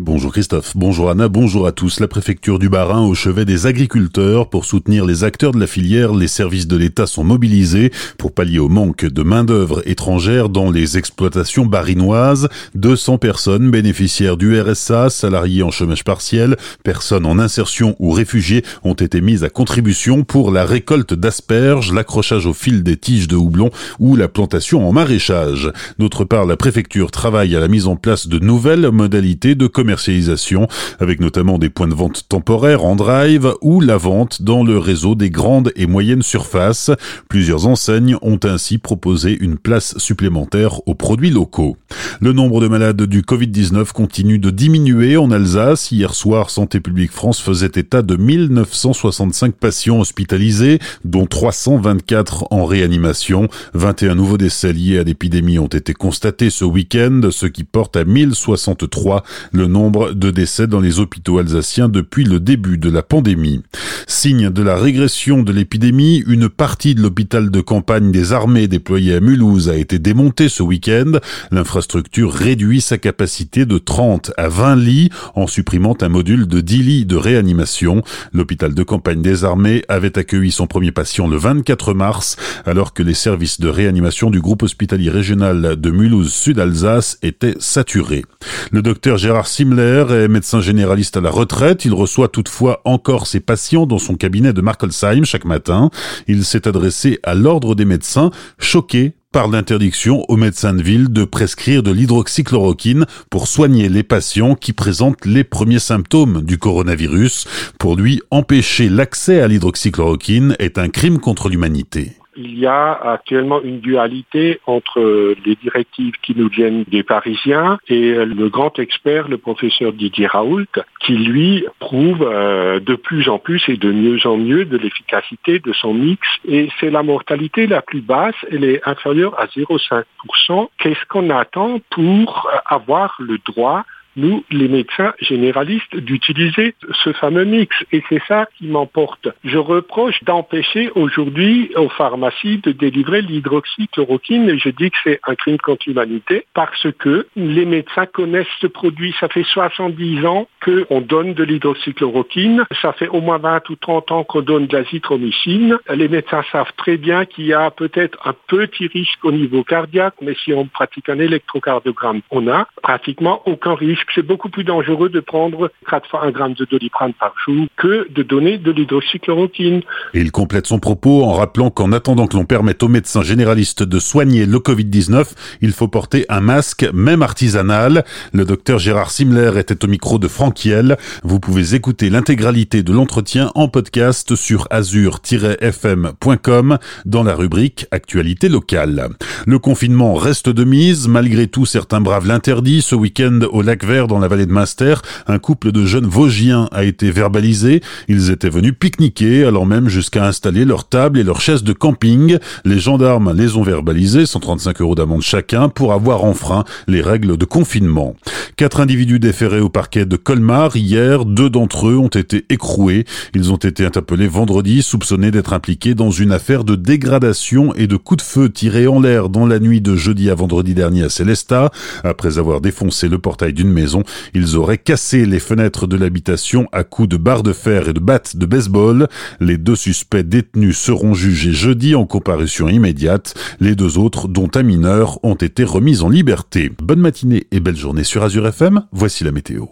Bonjour Christophe, bonjour Anna, bonjour à tous. La préfecture du Bas-Rhin au chevet des agriculteurs pour soutenir les acteurs de la filière. Les services de l'État sont mobilisés pour pallier au manque de main-d'œuvre étrangère dans les exploitations barinoises. 200 personnes bénéficiaires du RSA, salariés en chômage partiel, personnes en insertion ou réfugiés ont été mises à contribution pour la récolte d'asperges, l'accrochage au fil des tiges de houblon ou la plantation en maraîchage. D'autre part, la préfecture travaille à la mise en place de nouvelles modalités de commerce commercialisation, avec notamment des points de vente temporaires en drive ou la vente dans le réseau des grandes et moyennes surfaces. Plusieurs enseignes ont ainsi proposé une place supplémentaire aux produits locaux. Le nombre de malades du Covid-19 continue de diminuer en Alsace. Hier soir, Santé publique France faisait état de 1965 patients hospitalisés, dont 324 en réanimation. 21 nouveaux décès liés à l'épidémie ont été constatés ce week-end, ce qui porte à 1063 le nombre nombre de décès dans les hôpitaux alsaciens depuis le début de la pandémie. Signe de la régression de l'épidémie, une partie de l'hôpital de campagne des armées déployé à Mulhouse a été démontée ce week-end. L'infrastructure réduit sa capacité de 30 à 20 lits en supprimant un module de 10 lits de réanimation. L'hôpital de campagne des armées avait accueilli son premier patient le 24 mars alors que les services de réanimation du groupe hospitalier régional de Mulhouse-Sud-Alsace étaient saturés. Le docteur Gérard Simler est médecin généraliste à la retraite. Il reçoit toutefois encore ses patients dans son cabinet de Markolsheim chaque matin. Il s'est adressé à l'ordre des médecins, choqué par l'interdiction aux médecins de ville de prescrire de l'hydroxychloroquine pour soigner les patients qui présentent les premiers symptômes du coronavirus. Pour lui, empêcher l'accès à l'hydroxychloroquine est un crime contre l'humanité il y a actuellement une dualité entre les directives qui nous viennent des Parisiens et le grand expert, le professeur Didier Raoult, qui lui prouve euh, de plus en plus et de mieux en mieux de l'efficacité de son mix. Et c'est la mortalité la plus basse, elle est inférieure à 0,5%. Qu'est-ce qu'on attend pour avoir le droit nous, les médecins généralistes, d'utiliser ce fameux mix. Et c'est ça qui m'emporte. Je reproche d'empêcher aujourd'hui aux pharmacies de délivrer l'hydroxychloroquine je dis que c'est un crime contre l'humanité parce que les médecins connaissent ce produit. Ça fait 70 ans qu'on donne de l'hydroxychloroquine. Ça fait au moins 20 ou 30 ans qu'on donne de l'azithromycine. Les médecins savent très bien qu'il y a peut-être un petit risque au niveau cardiaque, mais si on pratique un électrocardiogramme, on n'a pratiquement aucun risque c'est beaucoup plus dangereux de prendre 4 fois un gramme de doliprane par jour que de donner de l'hydroxychloroquine. Et il complète son propos en rappelant qu'en attendant que l'on permette aux médecins généralistes de soigner le Covid-19, il faut porter un masque, même artisanal. Le docteur Gérard Simler était au micro de Franck Vous pouvez écouter l'intégralité de l'entretien en podcast sur azur-fm.com dans la rubrique Actualité locale. Le confinement reste de mise, malgré tout certains braves l'interdit. Ce week-end au lac Vert dans la vallée de Munster, un couple de jeunes Vosgiens a été verbalisé. Ils étaient venus pique-niquer, allant même jusqu'à installer leur table et leurs chaises de camping. Les gendarmes les ont verbalisés, 135 euros d'amende chacun, pour avoir enfreint les règles de confinement. Quatre individus déférés au parquet de Colmar hier, deux d'entre eux ont été écroués. Ils ont été interpellés vendredi, soupçonnés d'être impliqués dans une affaire de dégradation et de coups de feu tirés en l'air dans la nuit de jeudi à vendredi dernier à Célestat, après avoir défoncé le portail d'une ils auraient cassé les fenêtres de l'habitation à coups de barres de fer et de battes de baseball. Les deux suspects détenus seront jugés jeudi en comparution immédiate. Les deux autres, dont un mineur, ont été remis en liberté. Bonne matinée et belle journée sur Azure FM. Voici la météo.